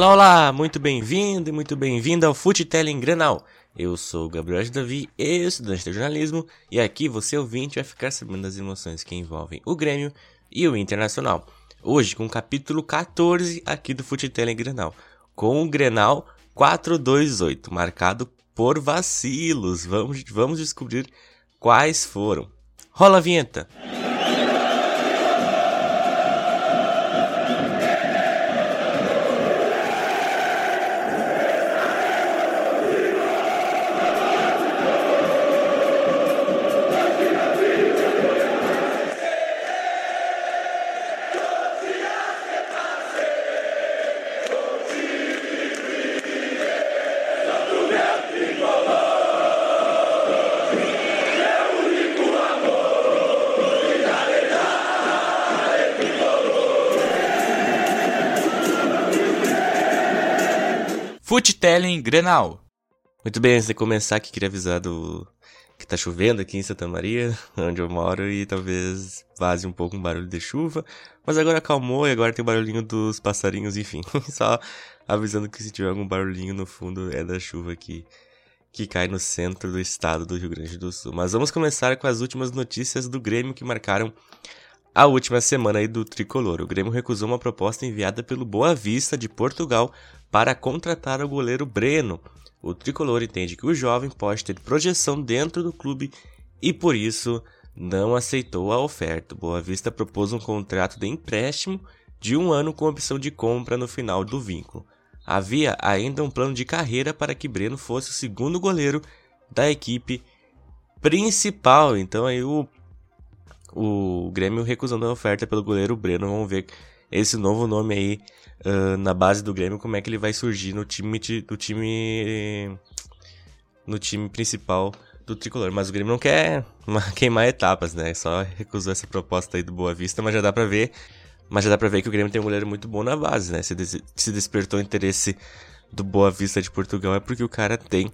Olá, olá, muito bem-vindo e muito bem-vinda ao Futelling Granal. Eu sou o Gabriel Davi, estudante de jornalismo, e aqui você ouvinte vai ficar sabendo das emoções que envolvem o Grêmio e o Internacional. Hoje com o capítulo 14 aqui do Futelling Granal, com o Grenal 428, marcado por vacilos. Vamos, vamos descobrir quais foram. Rola a vinheta! Futelling Grenal. Muito bem, antes de começar aqui, queria avisar do... que tá chovendo aqui em Santa Maria, onde eu moro, e talvez vaze um pouco um barulho de chuva. Mas agora acalmou e agora tem o barulhinho dos passarinhos, enfim. Só avisando que se tiver algum barulhinho no fundo é da chuva que, que cai no centro do estado do Rio Grande do Sul. Mas vamos começar com as últimas notícias do Grêmio que marcaram a última semana aí do tricolor. O Grêmio recusou uma proposta enviada pelo Boa Vista de Portugal para contratar o goleiro Breno. O tricolor entende que o jovem pode ter projeção dentro do clube e por isso não aceitou a oferta. Boa Vista propôs um contrato de empréstimo de um ano com opção de compra no final do vínculo. Havia ainda um plano de carreira para que Breno fosse o segundo goleiro da equipe principal. Então aí o, o Grêmio recusando a oferta pelo goleiro Breno. Vamos ver esse novo nome aí uh, na base do Grêmio, como é que ele vai surgir no time do time no time principal do tricolor. Mas o Grêmio não quer queimar etapas, né? Só recusou essa proposta aí do Boa Vista, mas já dá para ver, mas já dá para ver que o Grêmio tem um goleiro muito bom na base, né? Se, des se despertou interesse do Boa Vista de Portugal é porque o cara tem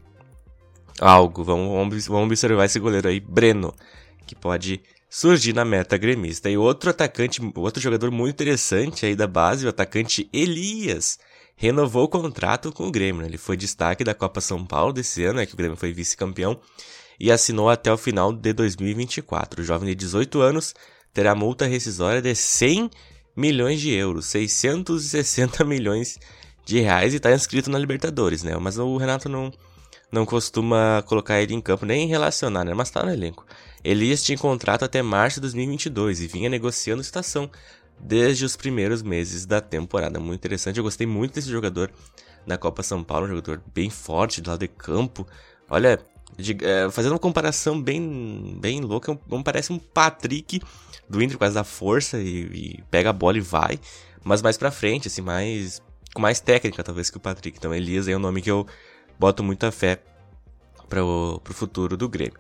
algo. Vamos, vamos observar esse goleiro aí, Breno, que pode surgir na meta gremista. E outro atacante, outro jogador muito interessante aí da base, o atacante Elias, renovou o contrato com o Grêmio. Né? Ele foi destaque da Copa São Paulo desse ano, é que o Grêmio foi vice-campeão, e assinou até o final de 2024. O jovem de 18 anos terá multa rescisória de 100 milhões de euros, 660 milhões de reais e está inscrito na Libertadores, né? Mas o Renato não, não costuma colocar ele em campo nem relacionar, né? Mas tá no elenco. Elias tinha contrato até março de 2022 e vinha negociando situação desde os primeiros meses da temporada. Muito interessante, eu gostei muito desse jogador na Copa São Paulo, um jogador bem forte do lado de campo. Olha, de, é, fazendo uma comparação bem, bem louca, um, um, parece um Patrick do Inter causa da força e, e, pega a bola e vai, mas mais pra frente, assim, mais com mais técnica talvez que o Patrick. Então Elias é um nome que eu boto muita fé para o futuro do Grêmio.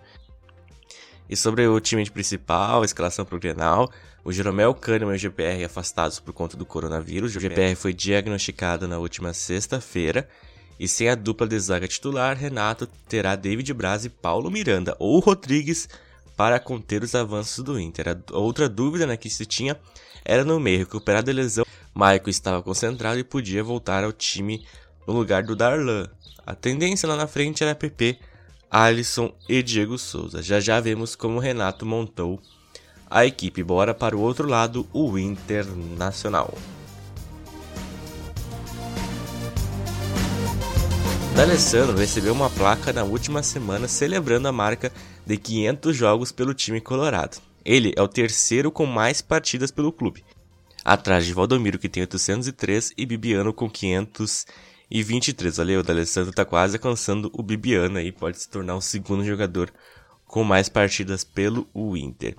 E sobre o time principal, a escalação pro Grenal, o Jeromel Kahneman e o GPR afastados por conta do coronavírus. O GPR foi diagnosticado na última sexta-feira. E sem a dupla de zaga titular, Renato terá David Braz e Paulo Miranda ou Rodrigues para conter os avanços do Inter. A outra dúvida né, que se tinha era no meio, recuperado da lesão. Maicon estava concentrado e podia voltar ao time no lugar do Darlan. A tendência lá na frente era PP Alisson e Diego Souza. Já já vemos como o Renato montou a equipe. Bora para o outro lado, o Internacional. D'Alessandro recebeu uma placa na última semana celebrando a marca de 500 jogos pelo time colorado. Ele é o terceiro com mais partidas pelo clube, atrás de Valdomiro que tem 803 e Bibiano com 500 e 23. Olha, o D'Alessandro tá quase alcançando o Bibiana e pode se tornar o segundo jogador com mais partidas pelo Inter.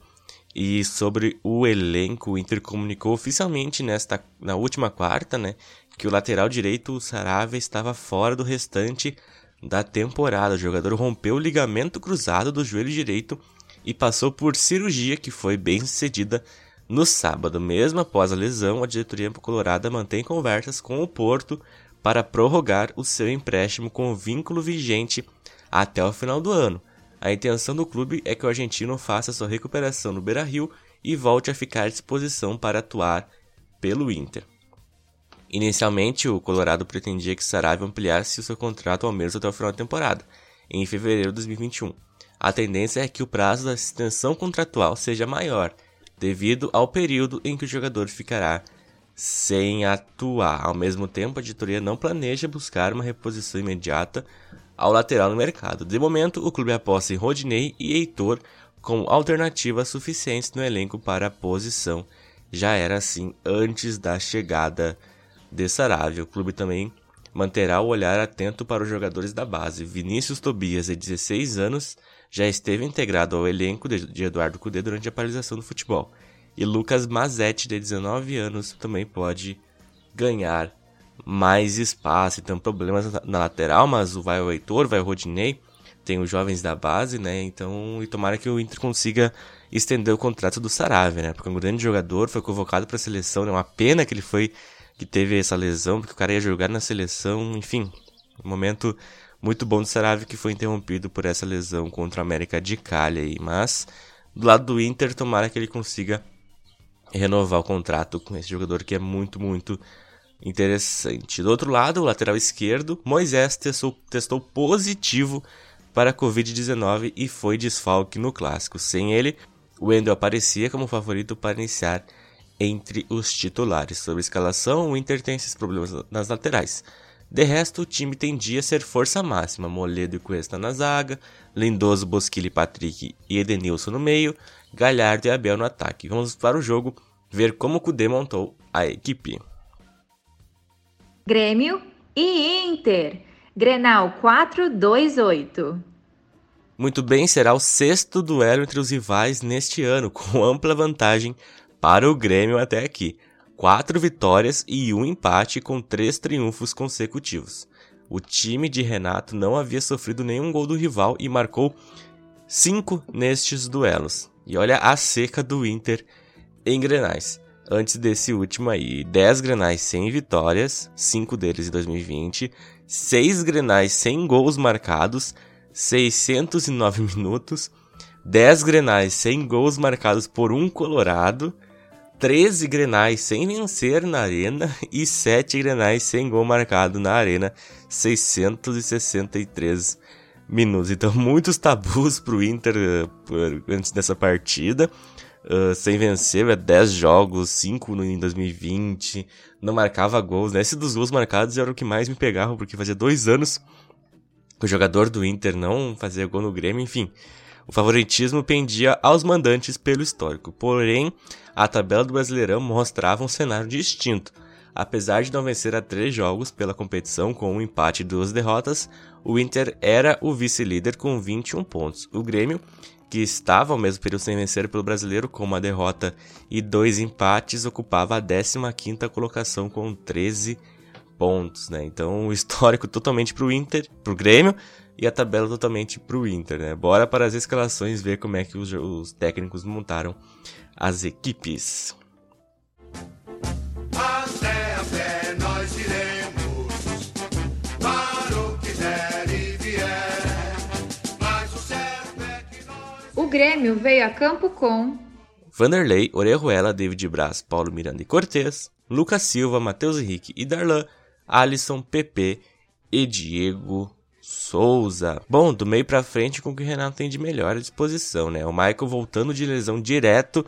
E sobre o elenco, o Inter comunicou oficialmente nesta na última quarta, né, que o lateral direito, o Saravia, estava fora do restante da temporada. O jogador rompeu o ligamento cruzado do joelho direito e passou por cirurgia que foi bem sucedida no sábado. Mesmo após a lesão, a diretoria colorada mantém conversas com o Porto para prorrogar o seu empréstimo com vínculo vigente até o final do ano. A intenção do clube é que o argentino faça sua recuperação no Beira-Rio e volte a ficar à disposição para atuar pelo Inter. Inicialmente, o Colorado pretendia que Saravia ampliasse o seu contrato ao menos até o final da temporada, em fevereiro de 2021. A tendência é que o prazo da extensão contratual seja maior, devido ao período em que o jogador ficará sem atuar. Ao mesmo tempo, a diretoria não planeja buscar uma reposição imediata ao lateral no mercado. De momento, o clube aposta em Rodney e Heitor com alternativas suficientes no elenco para a posição. Já era assim antes da chegada de Saravia. O clube também manterá o olhar atento para os jogadores da base. Vinícius Tobias, de 16 anos, já esteve integrado ao elenco de Eduardo Cudê durante a paralisação do futebol. E Lucas Mazetti, de 19 anos, também pode ganhar mais espaço. Então, problemas na lateral, mas vai o Heitor, vai o Rodinei, tem os jovens da base, né? Então, e tomara que o Inter consiga estender o contrato do Saravia, né? Porque é um grande jogador, foi convocado para a seleção, é né? uma pena que ele foi que teve essa lesão, porque o cara ia jogar na seleção, enfim, um momento muito bom do Saravia que foi interrompido por essa lesão contra a América de Cali aí, mas do lado do Inter, tomara que ele consiga renovar o contrato com esse jogador que é muito, muito interessante. Do outro lado, o lateral esquerdo, Moisés testou, testou positivo para a Covid-19 e foi desfalque no clássico. Sem ele, o Wendel aparecia como favorito para iniciar entre os titulares. Sobre a escalação, o Inter tem esses problemas nas laterais. De resto, o time tendia a ser força máxima. Moledo e Cuesta na zaga, Lindoso, Bosquilha, Patrick e Edenilson no meio, Galhardo e Abel no ataque. Vamos para o jogo ver como o Kudê montou a equipe. Grêmio e Inter. Grenal 428. Muito bem, será o sexto duelo entre os rivais neste ano, com ampla vantagem para o Grêmio até aqui. Quatro vitórias e um empate com três triunfos consecutivos. O time de Renato não havia sofrido nenhum gol do rival e marcou cinco nestes duelos. E olha a seca do Inter em Grenais. Antes desse último aí, 10 Grenais sem vitórias, 5 deles em 2020, 6 Grenais sem gols marcados, 609 minutos, 10 Grenais sem gols marcados por um Colorado, 13 Grenais sem vencer na arena e 7 Grenais sem gol marcado na arena, 663 minutos. Então, muitos tabus pro Inter uh, antes dessa partida. Uh, sem vencer, é 10 jogos, 5 no, em 2020, não marcava gols, né? Esse dos gols marcados era o que mais me pegava, porque fazia dois anos que o jogador do Inter não fazia gol no Grêmio, enfim. O favoritismo pendia aos mandantes pelo histórico, porém, a tabela do Brasileirão mostrava um cenário distinto. Apesar de não vencer a três jogos pela competição com um empate e duas derrotas, o Inter era o vice-líder com 21 pontos. O Grêmio que estava ao mesmo período sem vencer pelo brasileiro com uma derrota e dois empates, ocupava a 15ª colocação com 13 pontos, né? Então, o histórico totalmente para o Inter, para o Grêmio, e a tabela totalmente para o Inter, né? Bora para as escalações ver como é que os, os técnicos montaram as equipes. O Grêmio veio a campo com Vanderlei, Orejuela, David Braz, Paulo Miranda e Cortez, Lucas Silva, Matheus Henrique e Darlan, Alisson, PP e Diego Souza. Bom, do meio para frente com o que o Renato tem de melhor à disposição, né? O Michael voltando de lesão direto,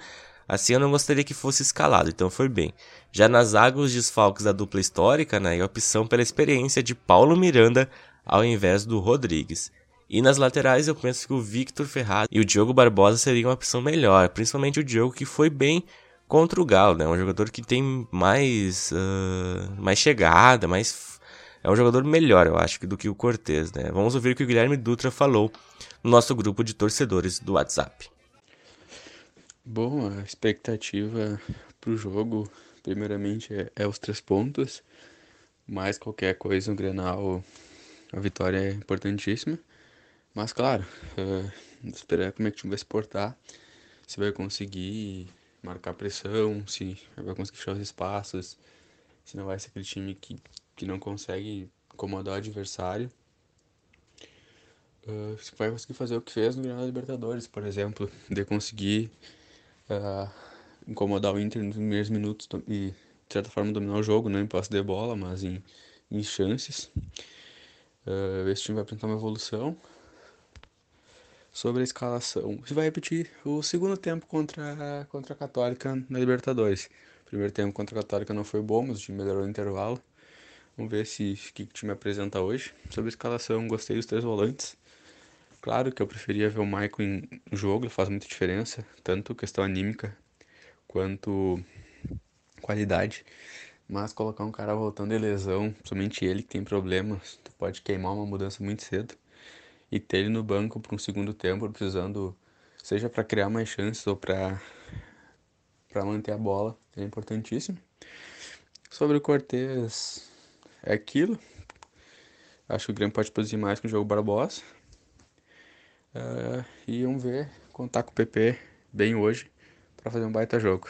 assim eu não gostaria que fosse escalado, então foi bem. Já nas águas desfalques da dupla histórica, né? E a opção pela experiência de Paulo Miranda ao invés do Rodrigues. E nas laterais eu penso que o Victor Ferraz e o Diogo Barbosa seriam uma opção melhor, principalmente o Diogo que foi bem contra o Galo, né? Um jogador que tem mais uh, mais chegada, mais é um jogador melhor, eu acho, do que o Cortez, né? Vamos ouvir o que o Guilherme Dutra falou no nosso grupo de torcedores do WhatsApp. Bom, a expectativa para o jogo, primeiramente, é, é os três pontos. Mais qualquer coisa no Grenal, a vitória é importantíssima. Mas claro, uh, esperar como é que o time vai se portar, se vai conseguir marcar pressão, se vai conseguir fechar os espaços, se não vai ser aquele time que, que não consegue incomodar o adversário. Uh, se vai conseguir fazer o que fez no Granada Libertadores, por exemplo, de conseguir uh, incomodar o Inter nos primeiros minutos e de certa forma, dominar o jogo, não em posse de bola, mas em, em chances. Uh, esse time vai apresentar uma evolução. Sobre a escalação, gente vai repetir o segundo tempo contra, contra a Católica na Libertadores. O primeiro tempo contra a Católica não foi bom, mas o time melhorou no intervalo. Vamos ver se que time apresenta hoje. Sobre a escalação, gostei dos três volantes. Claro que eu preferia ver o Michael em jogo, ele faz muita diferença, tanto questão anímica quanto qualidade. Mas colocar um cara voltando de lesão, somente ele que tem problemas, tu pode queimar uma mudança muito cedo. E ter ele no banco para um segundo tempo, precisando, seja para criar mais chances ou para para manter a bola, é importantíssimo. Sobre o Cortez, é aquilo. Acho que o Grêmio pode produzir mais com o jogo Barbosa. Uh, e vamos ver, contar com o PP bem hoje para fazer um baita jogo.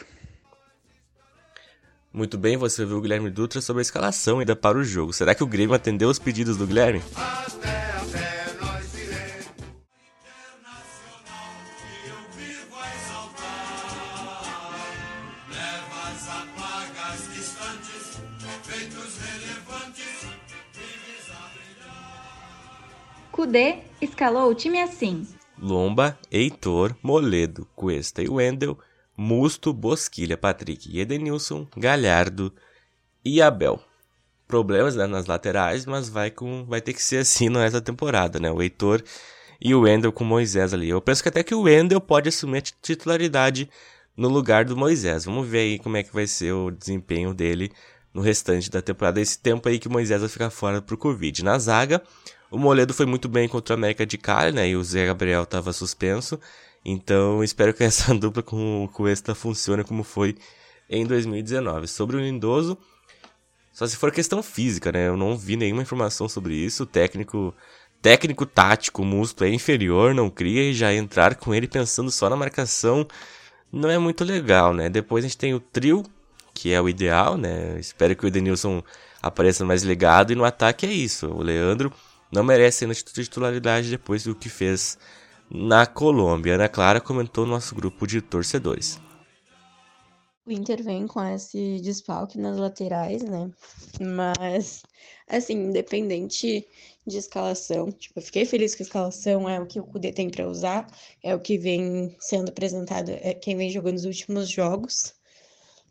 Muito bem, você viu o Guilherme Dutra sobre a escalação ainda para o jogo. Será que o Grêmio atendeu os pedidos do Guilherme? Kudê escalou o time assim: Lomba, Heitor, Moledo, Cuesta e Wendel Musto, Bosquilha, Patrick e Edenilson, Galhardo e Abel. Problemas né, nas laterais, mas vai, com, vai ter que ser assim nessa temporada, né? O Heitor e o Wendel com o Moisés ali. Eu penso que até que o Wendel pode assumir a titularidade no lugar do Moisés. Vamos ver aí como é que vai ser o desempenho dele no restante da temporada. Esse tempo aí que o Moisés vai ficar fora pro Covid. Na zaga, o Moledo foi muito bem contra o América de Cali, né? E o Zé Gabriel estava suspenso. Então, espero que essa dupla com o Cuesta funcione como foi em 2019. Sobre o Lindoso, só se for questão física, né? Eu não vi nenhuma informação sobre isso. O técnico, técnico tático, Musto é inferior, não cria e já entrar com ele pensando só na marcação não é muito legal, né? Depois a gente tem o trio, que é o ideal, né? Espero que o Edenilson apareça mais ligado e no ataque é isso. O Leandro não merece ainda titularidade depois do que fez na Colômbia. Ana Clara comentou no nosso grupo de torcedores. O Inter vem com esse desfalque nas laterais, né? Mas, assim, independente de escalação, tipo, eu fiquei feliz com a escalação, é o que o Kudê tem para usar, é o que vem sendo apresentado, é quem vem jogando os últimos jogos.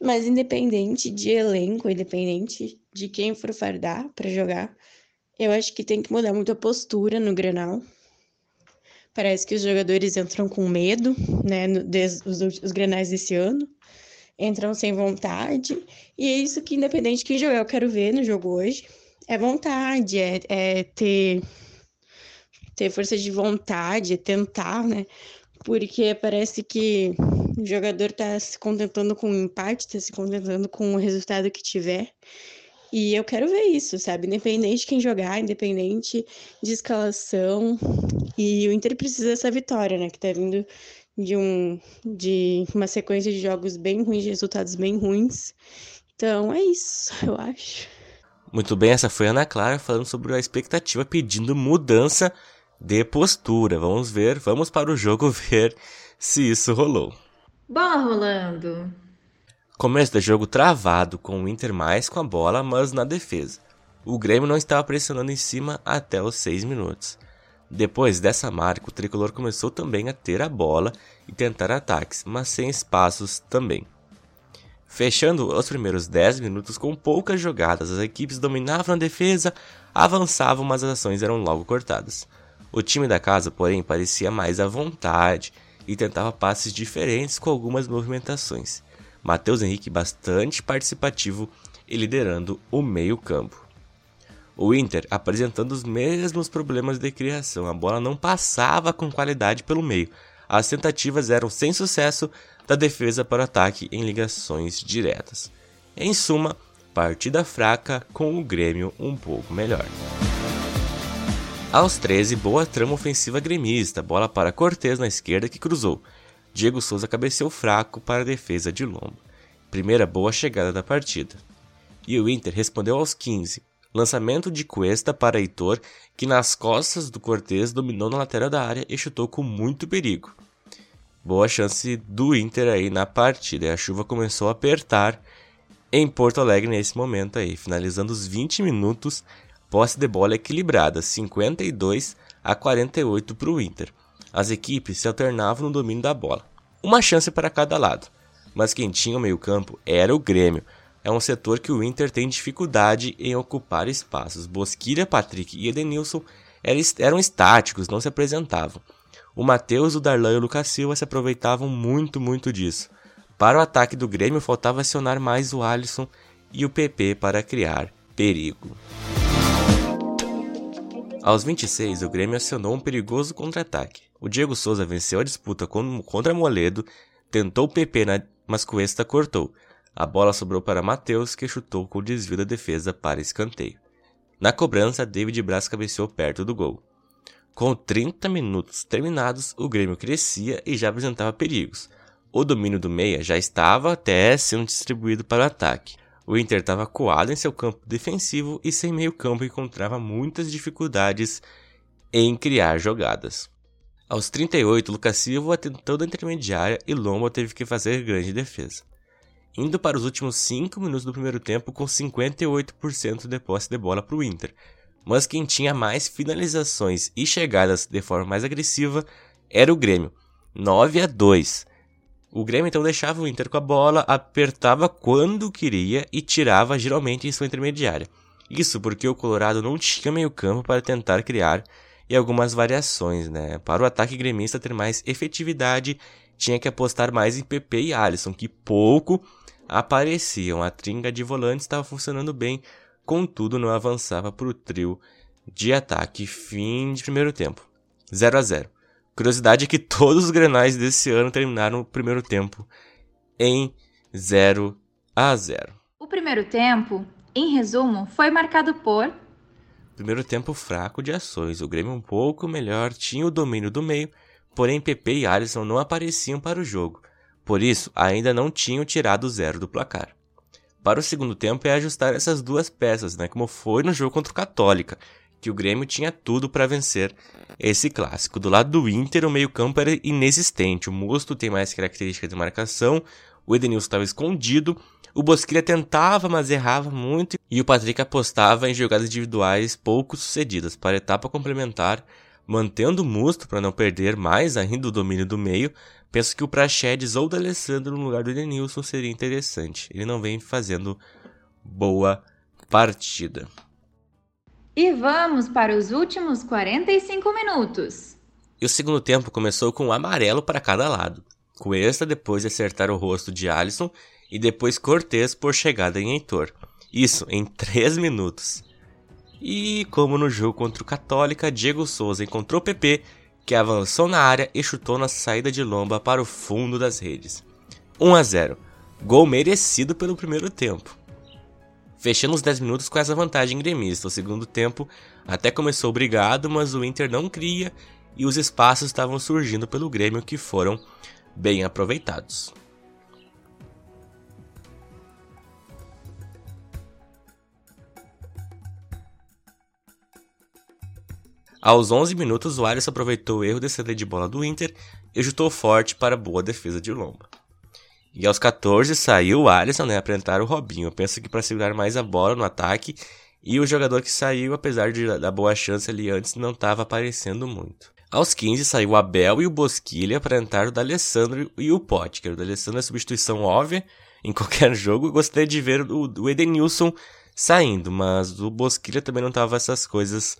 Mas independente de elenco, independente de quem for fardar para jogar, eu acho que tem que mudar muito a postura no Grenal. Parece que os jogadores entram com medo, né, desde os, os grenais desse ano. Entram sem vontade. E é isso que, independente de quem jogar, eu quero ver no jogo hoje. É vontade, é, é ter, ter força de vontade, é tentar, né? Porque parece que o jogador tá se contentando com o empate, tá se contentando com o resultado que tiver. E eu quero ver isso, sabe? Independente de quem jogar, independente de escalação. E o Inter precisa dessa vitória, né? Que tá vindo de, um, de uma sequência de jogos bem ruins, de resultados bem ruins. Então é isso, eu acho. Muito bem, essa foi a Ana Clara falando sobre a expectativa pedindo mudança de postura. Vamos ver, vamos para o jogo ver se isso rolou. Bola rolando. Começo do jogo travado, com o Inter mais com a bola, mas na defesa. O Grêmio não estava pressionando em cima até os 6 minutos. Depois dessa marca, o tricolor começou também a ter a bola e tentar ataques, mas sem espaços também. Fechando os primeiros 10 minutos com poucas jogadas, as equipes dominavam a defesa, avançavam, mas as ações eram logo cortadas. O time da casa, porém, parecia mais à vontade e tentava passes diferentes com algumas movimentações. Matheus Henrique bastante participativo e liderando o meio-campo. O Inter apresentando os mesmos problemas de criação, a bola não passava com qualidade pelo meio. As tentativas eram sem sucesso da defesa para o ataque em ligações diretas. Em suma, partida fraca com o Grêmio um pouco melhor. Aos 13, boa trama ofensiva gremista, bola para Cortez na esquerda que cruzou. Diego Souza cabeceou fraco para a defesa de Lombo. Primeira boa chegada da partida. E o Inter respondeu aos 15. Lançamento de Cuesta para Heitor, que nas costas do Cortez dominou na lateral da área e chutou com muito perigo. Boa chance do Inter aí na partida. E a chuva começou a apertar em Porto Alegre nesse momento aí, finalizando os 20 minutos, posse de bola equilibrada, 52 a 48 para o Inter. As equipes se alternavam no domínio da bola, uma chance para cada lado, mas quem tinha o meio-campo era o Grêmio. É um setor que o Inter tem dificuldade em ocupar espaços. Bosquilha, Patrick e Edenilson eram estáticos, não se apresentavam. O Matheus, o Darlan e o Lucas Silva se aproveitavam muito, muito disso. Para o ataque do Grêmio, faltava acionar mais o Alisson e o PP para criar perigo. Aos 26, o Grêmio acionou um perigoso contra-ataque. O Diego Souza venceu a disputa contra Moledo, tentou o PP, na, mas Cuesta cortou. A bola sobrou para Matheus, que chutou com o desvio da defesa para escanteio. Na cobrança, David Braz cabeceou perto do gol. Com 30 minutos terminados, o Grêmio crescia e já apresentava perigos. O domínio do meia já estava até sendo distribuído para o ataque. O Inter estava coado em seu campo defensivo e sem meio campo encontrava muitas dificuldades em criar jogadas. Aos 38, Lucas Silva tentou da intermediária e Lomba teve que fazer grande defesa. Indo para os últimos 5 minutos do primeiro tempo com 58% de posse de bola para o Inter, mas quem tinha mais finalizações e chegadas de forma mais agressiva era o Grêmio, 9 a 2. O Grêmio então deixava o Inter com a bola, apertava quando queria e tirava geralmente em sua intermediária. Isso porque o Colorado não tinha meio-campo para tentar criar e algumas variações, né? Para o ataque gremista ter mais efetividade, tinha que apostar mais em PP e Alisson, que pouco apareciam. A tringa de volantes estava funcionando bem, contudo não avançava para o trio de ataque. Fim de primeiro tempo. 0 a 0 Curiosidade é que todos os grenais desse ano terminaram o primeiro tempo em 0 a 0. O primeiro tempo, em resumo, foi marcado por Primeiro tempo fraco de ações. O Grêmio um pouco melhor, tinha o domínio do meio, porém PP e Alisson não apareciam para o jogo. Por isso, ainda não tinham tirado o zero do placar. Para o segundo tempo é ajustar essas duas peças, né, como foi no jogo contra o Católica, que o Grêmio tinha tudo para vencer esse clássico. Do lado do Inter, o meio-campo era inexistente. O Musto tem mais características de marcação, o Edenilson estava escondido, o Bosquilha tentava, mas errava muito, e o Patrick apostava em jogadas individuais pouco sucedidas. Para a etapa complementar, mantendo o Musto para não perder mais ainda o domínio do meio, penso que o Praxedes ou o D'Alessandro no lugar do Edenilson seria interessante. Ele não vem fazendo boa partida. E vamos para os últimos 45 minutos. E o segundo tempo começou com um amarelo para cada lado. Cuesta depois de acertar o rosto de Alisson e depois Cortez por chegada em Heitor. Isso em 3 minutos. E como no jogo contra o Católica, Diego Souza encontrou PP, que avançou na área e chutou na saída de lomba para o fundo das redes. 1 a 0. Gol merecido pelo primeiro tempo fechando os 10 minutos com essa vantagem gremista. O segundo tempo até começou brigado, mas o Inter não cria e os espaços estavam surgindo pelo Grêmio que foram bem aproveitados. Aos 11 minutos, o Alisson aproveitou o erro de saída de bola do Inter e chutou forte para boa defesa de Lomba. E aos 14 saiu o Alisson, né? Apresentar o Robinho. Eu penso que para segurar mais a bola no ataque. E o jogador que saiu, apesar de da boa chance ali antes, não estava aparecendo muito. Aos 15 saiu o Abel e o Bosquilha para entrar o D'Alessandro e o Potker. O D'Alessandro é substituição óbvia em qualquer jogo. Gostaria de ver o, o Edenilson saindo, mas o Bosquilha também não tava essas coisas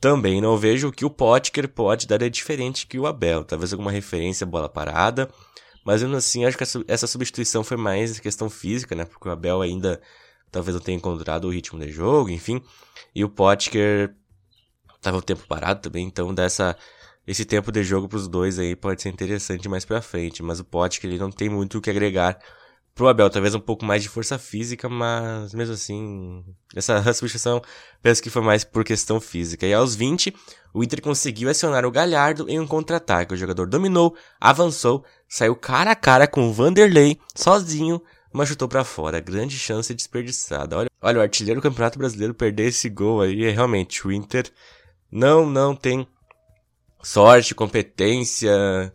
também. Não vejo o que o Potker pode dar é diferente que o Abel. Talvez alguma referência bola parada mas mesmo assim, acho que essa substituição foi mais questão física, né? Porque o Abel ainda talvez não tenha encontrado o ritmo de jogo, enfim. E o Potker tava o tempo parado também, então dessa esse tempo de jogo para os dois aí pode ser interessante mais para frente, mas o Potker ele não tem muito o que agregar pro Abel, talvez um pouco mais de força física, mas mesmo assim, essa substituição penso que foi mais por questão física. E aos 20, o Inter conseguiu acionar o Galhardo em um contra-ataque. O jogador dominou, avançou, saiu cara a cara com o Vanderlei, sozinho, mas chutou para fora. Grande chance desperdiçada. Olha, olha, o artilheiro do Campeonato Brasileiro perder esse gol aí é realmente o Inter não, não tem sorte, competência,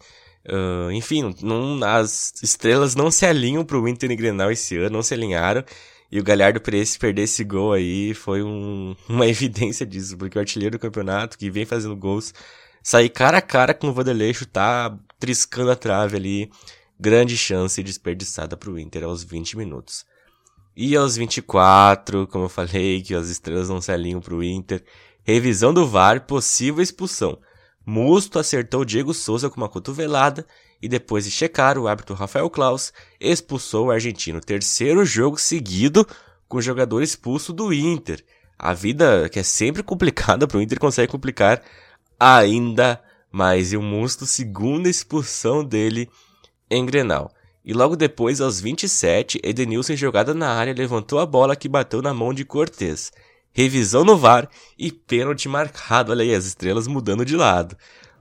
Uh, enfim, não, as estrelas não se alinham pro Inter e Grenal esse ano, não se alinharam. E o Galhardo perder esse gol aí foi um, uma evidência disso, porque o artilheiro do campeonato, que vem fazendo gols, sair cara a cara com o Vanderlei, tá triscando a trave ali. Grande chance desperdiçada pro Inter aos 20 minutos. E aos 24, como eu falei, que as estrelas não se alinham pro Inter. Revisão do VAR, possível expulsão. Musto acertou Diego Souza com uma cotovelada e depois de checar, o árbitro Rafael Klaus expulsou o argentino. Terceiro jogo seguido com o jogador expulso do Inter. A vida, que é sempre complicada para o Inter, consegue complicar ainda mais. E o Musto, segunda expulsão dele em Grenal. E logo depois, aos 27, Edenilson jogada na área levantou a bola que bateu na mão de Cortez revisão no VAR e pênalti marcado. Olha aí, as estrelas mudando de lado.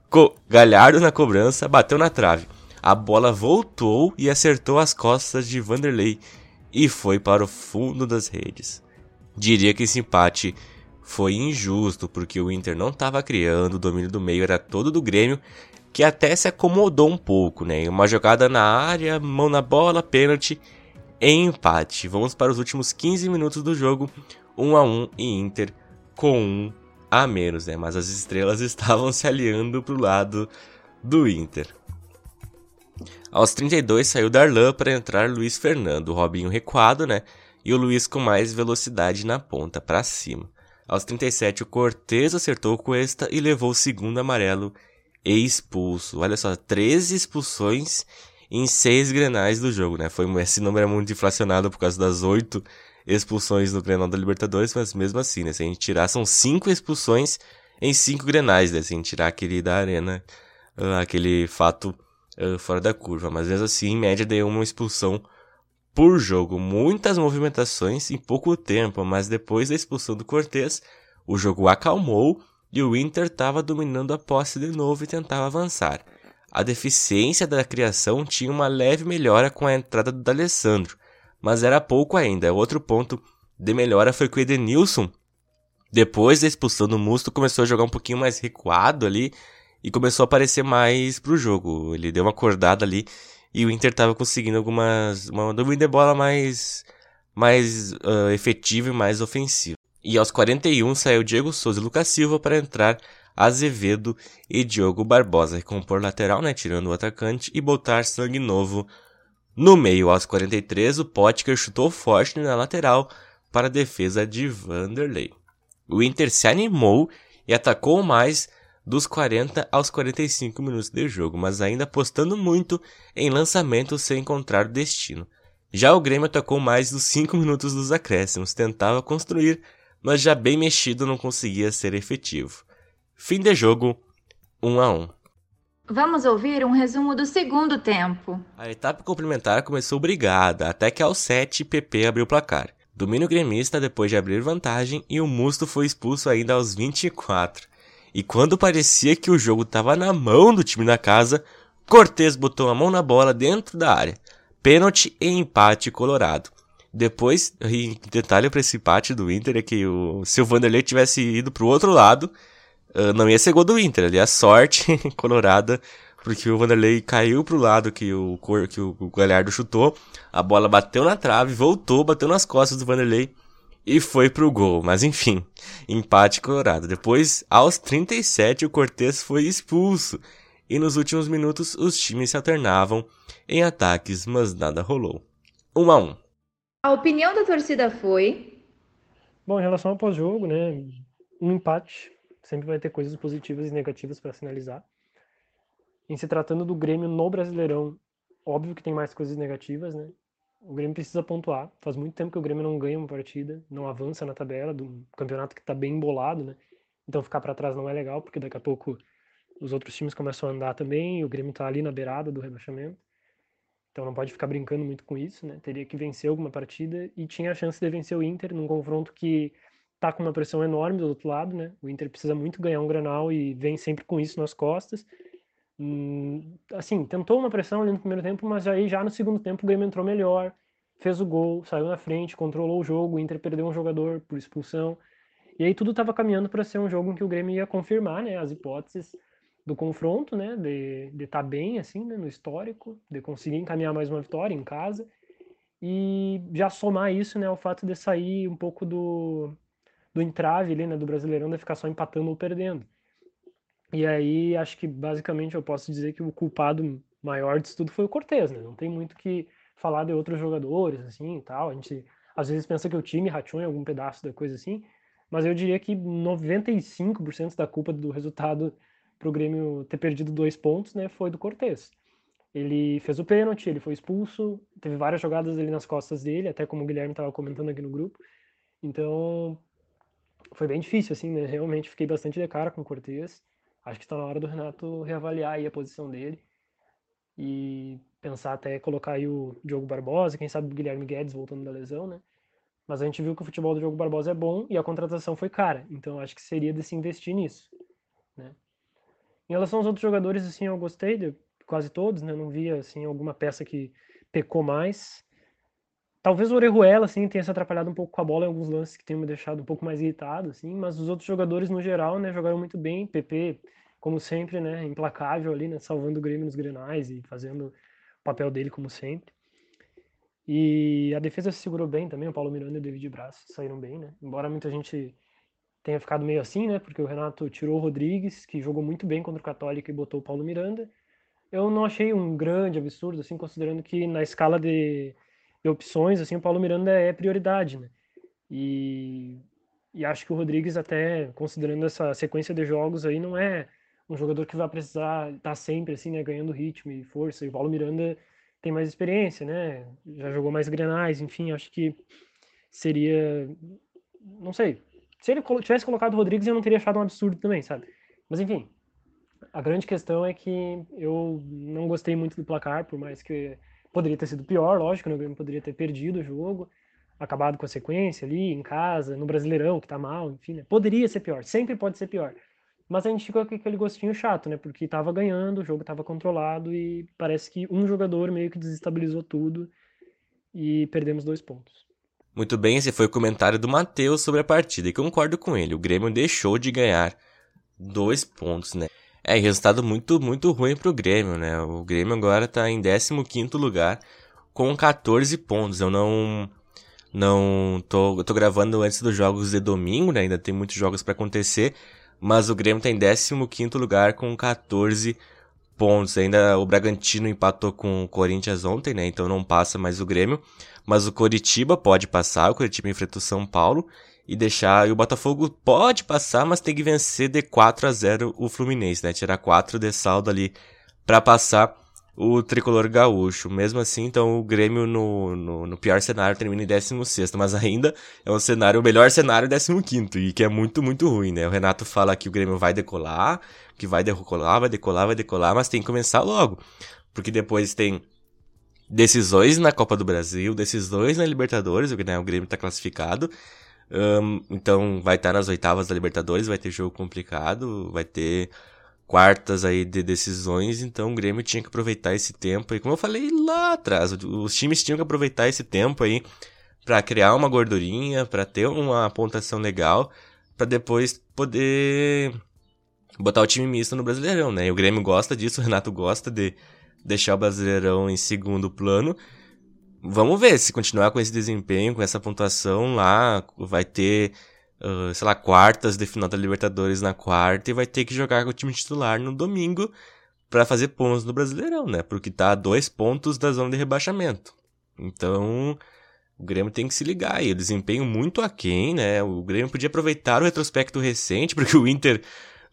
Co Galhardo na cobrança, bateu na trave. A bola voltou e acertou as costas de Vanderlei e foi para o fundo das redes. Diria que esse empate foi injusto, porque o Inter não estava criando, o domínio do meio era todo do Grêmio, que até se acomodou um pouco, né? Uma jogada na área, mão na bola, pênalti, empate. Vamos para os últimos 15 minutos do jogo. 1 a 1 e Inter com 1 a menos, né? Mas as estrelas estavam se aliando pro lado do Inter. Aos 32 saiu Darlan para entrar Luiz Fernando, o Robinho recuado, né? E o Luiz com mais velocidade na ponta para cima. Aos 37 o Cortez acertou o Cuesta e levou o segundo amarelo e expulso. Olha só, 13 expulsões em 6 grenais do jogo, né? Foi, esse número é muito inflacionado por causa das 8 expulsões no Grenal da Libertadores, mas mesmo assim, né? Se a gente tirar, são cinco expulsões em cinco Grenais, né? Se a gente tirar aquele da Arena, uh, aquele fato uh, fora da curva. Mas mesmo assim, em média, deu uma expulsão por jogo. Muitas movimentações em pouco tempo, mas depois da expulsão do Cortez, o jogo acalmou e o Inter estava dominando a posse de novo e tentava avançar. A deficiência da criação tinha uma leve melhora com a entrada do D'Alessandro, mas era pouco ainda. Outro ponto de melhora foi que o Edenilson, depois da expulsão do Musto, começou a jogar um pouquinho mais recuado ali e começou a aparecer mais pro jogo. Ele deu uma acordada ali e o Inter tava conseguindo algumas. uma domínio de bola mais, mais uh, efetivo e mais ofensivo. E aos 41 saiu Diego Souza e Lucas Silva para entrar Azevedo e Diogo Barbosa, recompor lateral, né, tirando o atacante e botar sangue novo no meio, aos 43, o Potker chutou forte na lateral para a defesa de Vanderlei. O Inter se animou e atacou mais dos 40 aos 45 minutos de jogo, mas ainda apostando muito em lançamentos sem encontrar destino. Já o Grêmio atacou mais dos 5 minutos dos acréscimos, tentava construir, mas já bem mexido não conseguia ser efetivo. Fim de jogo, 1 a 1. Vamos ouvir um resumo do segundo tempo. A etapa complementar começou brigada, até que aos 7 PP abriu o placar. Domínio gremista depois de abrir vantagem e o Musto foi expulso ainda aos 24. E quando parecia que o jogo estava na mão do time da casa, Cortez botou a mão na bola dentro da área. Pênalti e empate colorado. Depois, e detalhe para esse empate do Inter é que o, se o Vanderlei tivesse ido para o outro lado, uh, não ia ser gol do Inter, ali a sorte colorada, porque o Vanderlei caiu pro lado que o, que o Galhardo chutou, a bola bateu na trave, voltou, bateu nas costas do Vanderlei e foi pro gol. Mas enfim, empate colorado. Depois, aos 37, o Cortez foi expulso. E nos últimos minutos, os times se alternavam em ataques, mas nada rolou. 1 um a 1 um. A opinião da torcida foi. Bom, em relação ao pós-jogo, né? Um empate sempre vai ter coisas positivas e negativas para sinalizar. Em se tratando do Grêmio no Brasileirão, óbvio que tem mais coisas negativas, né? O Grêmio precisa pontuar. Faz muito tempo que o Grêmio não ganha uma partida, não avança na tabela do campeonato que está bem embolado, né? Então ficar para trás não é legal, porque daqui a pouco os outros times começam a andar também e o Grêmio está ali na beirada do rebaixamento. Então não pode ficar brincando muito com isso, né? Teria que vencer alguma partida e tinha a chance de vencer o Inter num confronto que tá com uma pressão enorme do outro lado, né? O Inter precisa muito ganhar um Granal e vem sempre com isso nas costas. Hum, assim, tentou uma pressão ali no primeiro tempo, mas aí já no segundo tempo o Grêmio entrou melhor, fez o gol, saiu na frente, controlou o jogo, o Inter perdeu um jogador por expulsão. E aí tudo estava caminhando para ser um jogo em que o Grêmio ia confirmar, né, as hipóteses do confronto, né? De estar tá bem, assim, né, no histórico, de conseguir encaminhar mais uma vitória em casa. E já somar isso, né, ao fato de sair um pouco do, do entrave ali, né, do Brasileirão, de ficar só empatando ou perdendo. E aí, acho que basicamente eu posso dizer que o culpado maior disso tudo foi o Cortez, né? Não tem muito que falar de outros jogadores, assim, e tal. A gente às vezes pensa que o time rachou em algum pedaço da coisa assim, mas eu diria que 95% da culpa do resultado para o Grêmio ter perdido dois pontos, né, foi do Cortez. Ele fez o pênalti, ele foi expulso, teve várias jogadas ali nas costas dele, até como o Guilherme estava comentando aqui no grupo. Então, foi bem difícil, assim, né? Realmente fiquei bastante de cara com o Cortez. Acho que está na hora do Renato reavaliar aí a posição dele e pensar até colocar aí o Diogo Barbosa, quem sabe o Guilherme Guedes voltando da lesão, né? Mas a gente viu que o futebol do Diogo Barbosa é bom e a contratação foi cara, então acho que seria de se investir nisso, né? Em relação aos outros jogadores, assim, eu gostei de quase todos, né? Não via, assim, alguma peça que pecou mais. Talvez o Orejuela, assim, tenha se atrapalhado um pouco com a bola em alguns lances que tenham me deixado um pouco mais irritado, assim, mas os outros jogadores, no geral, né, jogaram muito bem. PP, como sempre, né, implacável ali, né, salvando o Grêmio nos grenais e fazendo o papel dele como sempre. E a defesa se segurou bem também, o Paulo Miranda e o David Braz saíram bem, né? Embora muita gente tenha ficado meio assim, né? Porque o Renato tirou o Rodrigues, que jogou muito bem contra o Católico, e botou o Paulo Miranda. Eu não achei um grande absurdo, assim, considerando que na escala de, opções, assim, o Paulo Miranda é prioridade, né? E, e acho que o Rodrigues, até considerando essa sequência de jogos aí, não é um jogador que vai precisar estar sempre assim, né, ganhando ritmo e força. E o Paulo Miranda tem mais experiência, né? Já jogou mais grenais, enfim, acho que seria não sei. Se ele tivesse colocado o Rodrigues, eu não teria achado um absurdo também, sabe? Mas enfim, a grande questão é que eu não gostei muito do placar, por mais que poderia ter sido pior, lógico, né? o Grêmio poderia ter perdido o jogo, acabado com a sequência ali, em casa, no Brasileirão, que tá mal, enfim, né? Poderia ser pior, sempre pode ser pior. Mas a gente ficou com aquele gostinho chato, né? Porque tava ganhando, o jogo tava controlado e parece que um jogador meio que desestabilizou tudo e perdemos dois pontos. Muito bem, esse foi o comentário do Matheus sobre a partida e concordo com ele. O Grêmio deixou de ganhar dois pontos, né? É, resultado muito, muito ruim pro Grêmio, né? O Grêmio agora tá em 15 lugar com 14 pontos. Eu não não tô, tô gravando antes dos jogos de domingo, né? Ainda tem muitos jogos para acontecer, mas o Grêmio tá em 15 lugar com 14 pontos. Ainda o Bragantino empatou com o Corinthians ontem, né? Então não passa mais o Grêmio. Mas o Coritiba pode passar, o Coritiba enfrenta o São Paulo e deixar. E o Botafogo pode passar, mas tem que vencer de 4 a 0 o Fluminense, né? Tirar 4 de saldo ali para passar o tricolor gaúcho. Mesmo assim, então o Grêmio no, no, no, pior cenário termina em 16, mas ainda é um cenário, o melhor cenário 15, e que é muito, muito ruim, né? O Renato fala que o Grêmio vai decolar, que vai decolar, vai decolar, vai decolar, mas tem que começar logo. Porque depois tem decisões na Copa do Brasil, decisões na Libertadores, o Grêmio tá classificado. Um, então vai estar tá nas oitavas da Libertadores, vai ter jogo complicado, vai ter quartas aí de decisões, então o Grêmio tinha que aproveitar esse tempo e como eu falei lá atrás, os times tinham que aproveitar esse tempo aí para criar uma gordurinha, para ter uma pontuação legal, para depois poder botar o time misto no Brasileirão, né? E o Grêmio gosta disso, o Renato gosta de deixar o Brasileirão em segundo plano. Vamos ver se continuar com esse desempenho, com essa pontuação lá, vai ter uh, sei lá, quartas de final da Libertadores na quarta e vai ter que jogar com o time titular no domingo para fazer pontos no Brasileirão, né? Porque tá a dois pontos da zona de rebaixamento. Então, o Grêmio tem que se ligar aí. O desempenho muito aquém, né? O Grêmio podia aproveitar o retrospecto recente, porque o Inter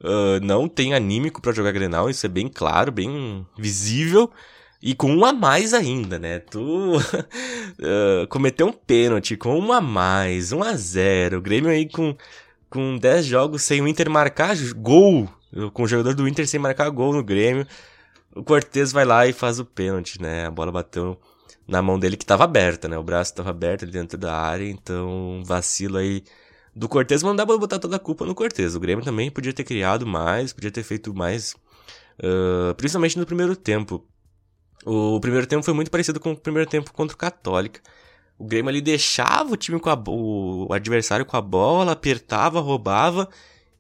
uh, não tem anímico para jogar Grenal, isso é bem claro, bem visível. E com um a mais ainda, né? Tu uh, cometeu um pênalti com um a mais, um a zero. O Grêmio aí com, com 10 jogos sem o Inter marcar gol. Com o jogador do Inter sem marcar gol no Grêmio. O Cortez vai lá e faz o pênalti, né? A bola bateu na mão dele que tava aberta, né? O braço tava aberto ali dentro da área, então vacilo aí do Cortez, mas não dá pra botar toda a culpa no Cortez. O Grêmio também podia ter criado mais, podia ter feito mais, uh, principalmente no primeiro tempo. O primeiro tempo foi muito parecido com o primeiro tempo contra o Católica. O Grêmio ali deixava o time com a, o adversário com a bola, apertava, roubava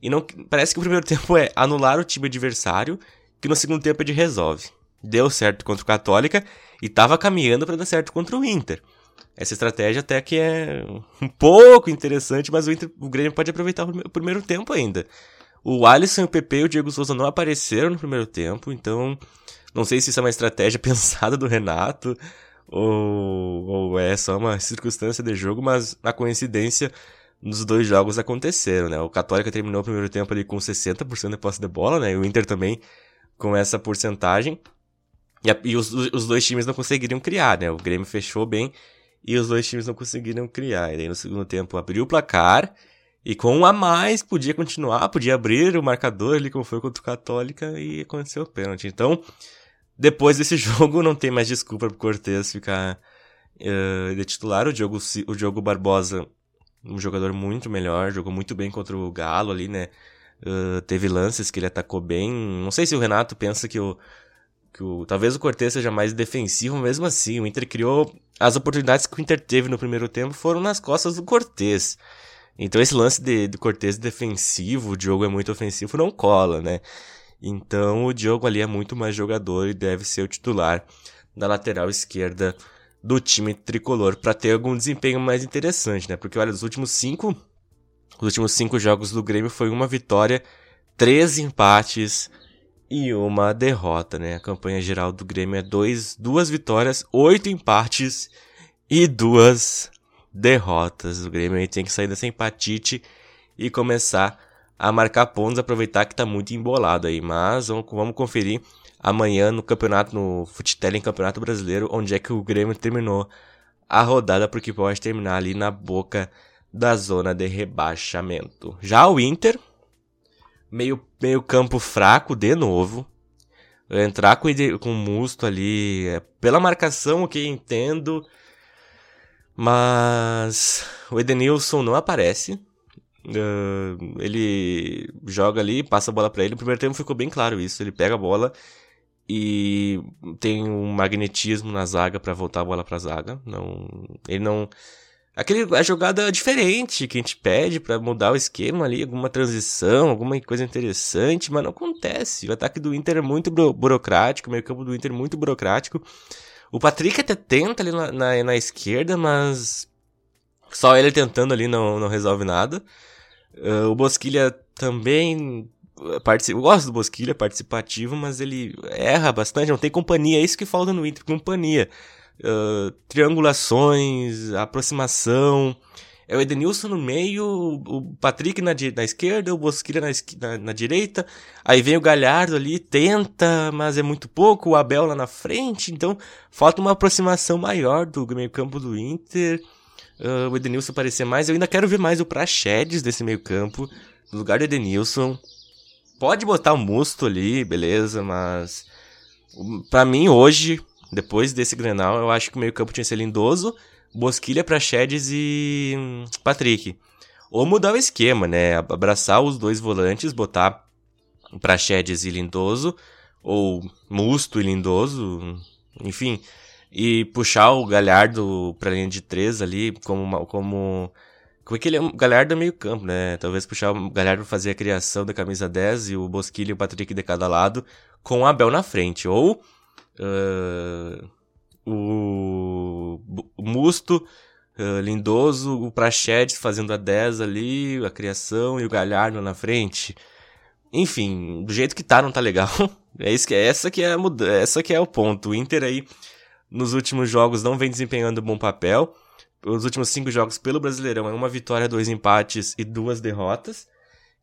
E não parece que o primeiro tempo é anular o time adversário, que no segundo tempo ele resolve. Deu certo contra o Católica e tava caminhando para dar certo contra o Inter. Essa estratégia até que é um pouco interessante, mas o, Inter, o Grêmio pode aproveitar o primeiro tempo ainda. O Alisson, o PP e o Diego Souza não apareceram no primeiro tempo, então não sei se isso é uma estratégia pensada do Renato ou, ou é só uma circunstância de jogo, mas na coincidência nos dois jogos aconteceram, né? O Católica terminou o primeiro tempo ali com 60% de posse de bola, né? E o Inter também com essa porcentagem. E, a, e os, os dois times não conseguiram criar, né? O Grêmio fechou bem e os dois times não conseguiram criar. E aí no segundo tempo abriu o placar e com um a mais podia continuar, podia abrir o marcador ali como foi contra o Católica e aconteceu o pênalti. Então, depois desse jogo não tem mais desculpa pro Cortez ficar uh, de titular. O Diogo, o Diogo Barbosa, um jogador muito melhor, jogou muito bem contra o Galo ali, né? Uh, teve lances que ele atacou bem. Não sei se o Renato pensa que o que o, talvez o Cortez seja mais defensivo, mesmo assim, o Inter criou as oportunidades que o Inter teve no primeiro tempo foram nas costas do Cortez. Então esse lance de, de Cortez defensivo, o Diogo é muito ofensivo, não cola, né? Então o Diogo ali é muito mais jogador e deve ser o titular da lateral esquerda do time tricolor para ter algum desempenho mais interessante, né? Porque olha, os últimos cinco, os últimos cinco jogos do Grêmio foi uma vitória, três empates, e uma derrota, né? A campanha geral do Grêmio é dois, duas vitórias, oito empates e duas derrotas. O Grêmio aí tem que sair dessa empatite e começar a marcar pontos, aproveitar que tá muito embolado aí. Mas vamos, vamos conferir amanhã no campeonato, no Futel em Campeonato Brasileiro, onde é que o Grêmio terminou a rodada, porque pode terminar ali na boca da zona de rebaixamento. Já o Inter, meio, meio campo fraco de novo. Entrar com, com o Musto ali, é, pela marcação, ok, entendo. Mas o Edenilson não aparece. Uh, ele joga ali, passa a bola para ele. No primeiro tempo ficou bem claro isso. Ele pega a bola e tem um magnetismo na zaga para voltar a bola para zaga. Não, ele não Aquele, a jogada diferente que a gente pede para mudar o esquema ali, alguma transição, alguma coisa interessante, mas não acontece. O ataque do Inter é muito burocrático, o meio campo do Inter é muito burocrático. O Patrick até tenta ali na, na, na esquerda, mas só ele tentando ali não, não resolve nada. Uh, o Bosquilha também participa, eu gosto do Bosquilha, participativo, mas ele erra bastante, não tem companhia, é isso que falta no Inter, companhia triangulações, aproximação. É o Edenilson no meio, o Patrick na, na esquerda, o Bosquilha na, na, na, direita. Aí vem o Galhardo ali, tenta, mas é muito pouco. O Abel lá na frente. Então, falta uma aproximação maior do meio campo do Inter. Uh, o Edenilson aparecer mais. Eu ainda quero ver mais o Praxedes desse meio campo, no lugar do Edenilson. Pode botar o Musto ali, beleza, mas... para mim, hoje, depois desse Grenal, eu acho que o meio-campo tinha que ser Lindoso, Bosquilha, Praxedes e hum, Patrick. Ou mudar o esquema, né? Abraçar os dois volantes, botar Praxedes e Lindoso, ou Musto e Lindoso, enfim, e puxar o Galhardo pra linha de três ali, como uma, como como é que ele é um Galhardo é meio campo, né? Talvez puxar o Galhardo fazer a criação da camisa 10 e o Bosquilha e o Patrick de cada lado, com o Abel na frente. Ou uh, o, Musto, uh, Lindoso, o Prachedes fazendo a 10 ali, a criação e o Galhardo na frente. Enfim, do jeito que tá, não tá legal. É isso que é, essa que é a essa que é o ponto. O Inter aí nos últimos jogos não vem desempenhando um bom papel. Os últimos cinco jogos pelo Brasileirão é uma vitória, dois empates e duas derrotas.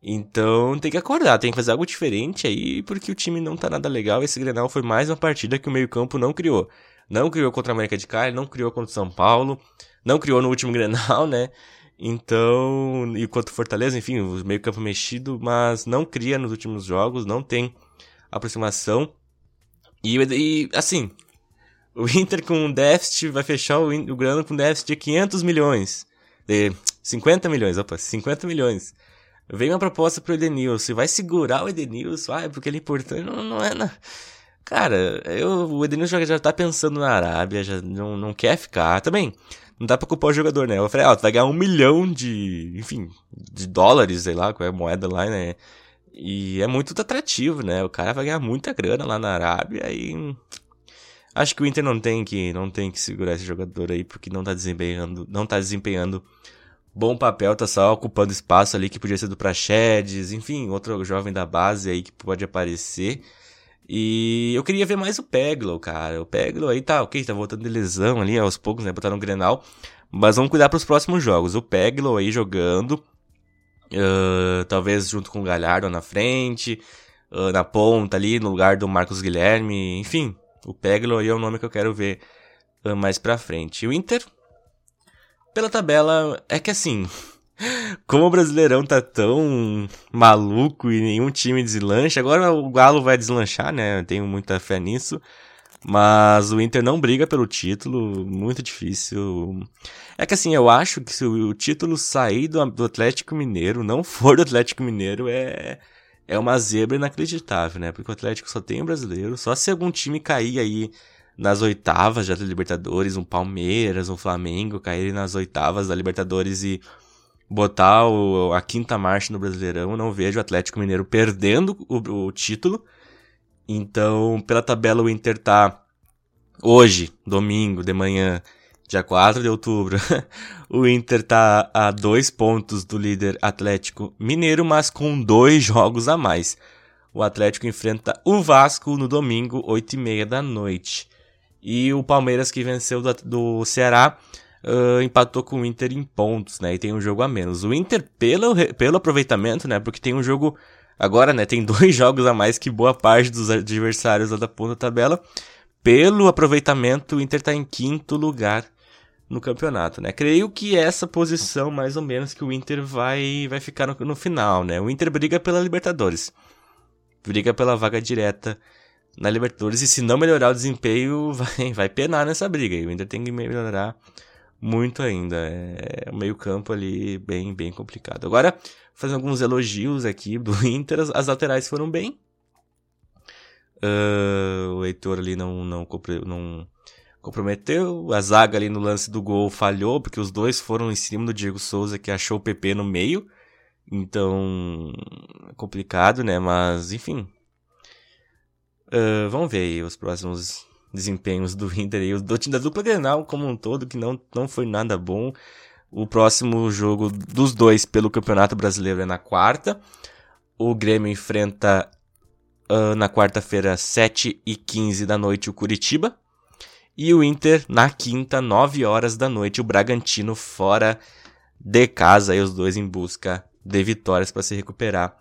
Então tem que acordar, tem que fazer algo diferente aí, porque o time não tá nada legal. Esse Grenal foi mais uma partida que o meio-campo não criou. Não criou contra a América de Cali, não criou contra o São Paulo, não criou no último Grenal, né? Então, e contra o Fortaleza, enfim, o meio-campo mexido, mas não cria nos últimos jogos, não tem aproximação. E, e assim, o Inter com déficit vai fechar o, o Grêmio com déficit de 500 milhões. De 50 milhões, opa, 50 milhões. Vem uma proposta pro Edenilson, vai segurar o Edenilson, ah, porque ele é importante. Não, não é na... Cara, eu, o Edenilson já, já tá pensando na Arábia, já não, não quer ficar. Também, não dá pra culpar o jogador, né? Eu falei, ó, tu vai ganhar um milhão de, enfim, de dólares, sei lá, qual é a moeda lá, né? E é muito atrativo, né? O cara vai ganhar muita grana lá na Arábia e acho que o Inter não tem que não tem que segurar esse jogador aí porque não tá desempenhando, não tá desempenhando bom papel, tá só ocupando espaço ali que podia ser do Praxedes, enfim, outro jovem da base aí que pode aparecer. E eu queria ver mais o Peglo, cara. O Peglo aí tá, ok, tá voltando de lesão ali aos poucos, né? Botaram um Grenal. Mas vamos cuidar para os próximos jogos. O Peglo aí jogando. Uh, talvez junto com o Galhardo na frente. Uh, na ponta ali, no lugar do Marcos Guilherme. Enfim, o Peglo aí é o nome que eu quero ver uh, mais pra frente. E o Inter, pela tabela, é que assim. Como o Brasileirão tá tão maluco e nenhum time deslancha, agora o Galo vai deslanchar, né? Eu tenho muita fé nisso. Mas o Inter não briga pelo título, muito difícil. É que assim, eu acho que se o título sair do, Atlético Mineiro, não for do Atlético Mineiro, é, é uma zebra inacreditável, né? Porque o Atlético só tem o brasileiro, só se algum time cair aí nas oitavas da Libertadores, um Palmeiras, um Flamengo caírem nas oitavas da Libertadores e botar o, a quinta marcha no Brasileirão, não vejo o Atlético Mineiro perdendo o, o título. Então, pela tabela, o Inter tá hoje, domingo, de manhã, dia 4 de outubro. o Inter tá a dois pontos do líder Atlético Mineiro, mas com dois jogos a mais. O Atlético enfrenta o Vasco no domingo, 8 e meia da noite. E o Palmeiras, que venceu do, do Ceará, uh, empatou com o Inter em pontos, né? E tem um jogo a menos. O Inter, pelo, pelo aproveitamento, né? Porque tem um jogo. Agora, né? Tem dois jogos a mais que boa parte dos adversários lá da ponta tabela. Pelo aproveitamento, o Inter tá em quinto lugar no campeonato, né? Creio que essa posição, mais ou menos, que o Inter vai, vai ficar no, no final, né? O Inter briga pela Libertadores. Briga pela vaga direta na Libertadores. E se não melhorar o desempenho, vai, vai penar nessa briga. E o Inter tem que melhorar muito ainda. É o meio-campo ali bem, bem complicado. Agora, fazendo alguns elogios aqui do Inter, as, as laterais foram bem. Uh, o Heitor ali não, não, não comprometeu. A zaga ali no lance do gol falhou, porque os dois foram em cima do Diego Souza, que achou o PP no meio. Então, complicado, né? Mas, enfim. Uh, vamos ver aí os próximos desempenhos do Inter e do time da dupla Grenal como um todo, que não, não foi nada bom. O próximo jogo dos dois pelo Campeonato Brasileiro é na quarta. O Grêmio enfrenta uh, na quarta-feira, 7 e 15 da noite, o Curitiba. E o Inter na quinta, 9 horas da noite, o Bragantino fora de casa. E os dois em busca de vitórias para se recuperar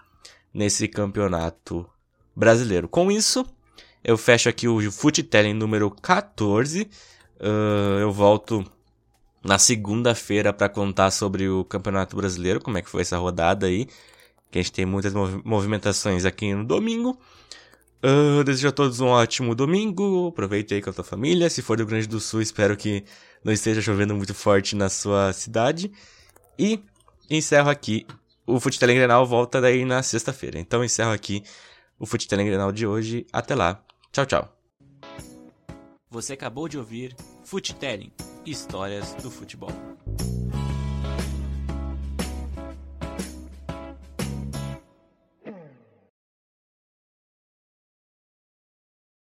nesse campeonato brasileiro. Com isso, eu fecho aqui o Footelling número 14. Uh, eu volto na segunda-feira para contar sobre o Campeonato Brasileiro, como é que foi essa rodada aí. Que a gente tem muitas movimentações aqui no domingo. Uh, desejo a todos um ótimo domingo. Aproveite aí com a sua família. Se for do Rio Grande do Sul, espero que não esteja chovendo muito forte na sua cidade. E encerro aqui. O Futebol Grenal volta daí na sexta-feira. Então encerro aqui o Futebol Grenal de hoje. Até lá. Tchau, tchau. Você acabou de ouvir Futelling Histórias do Futebol.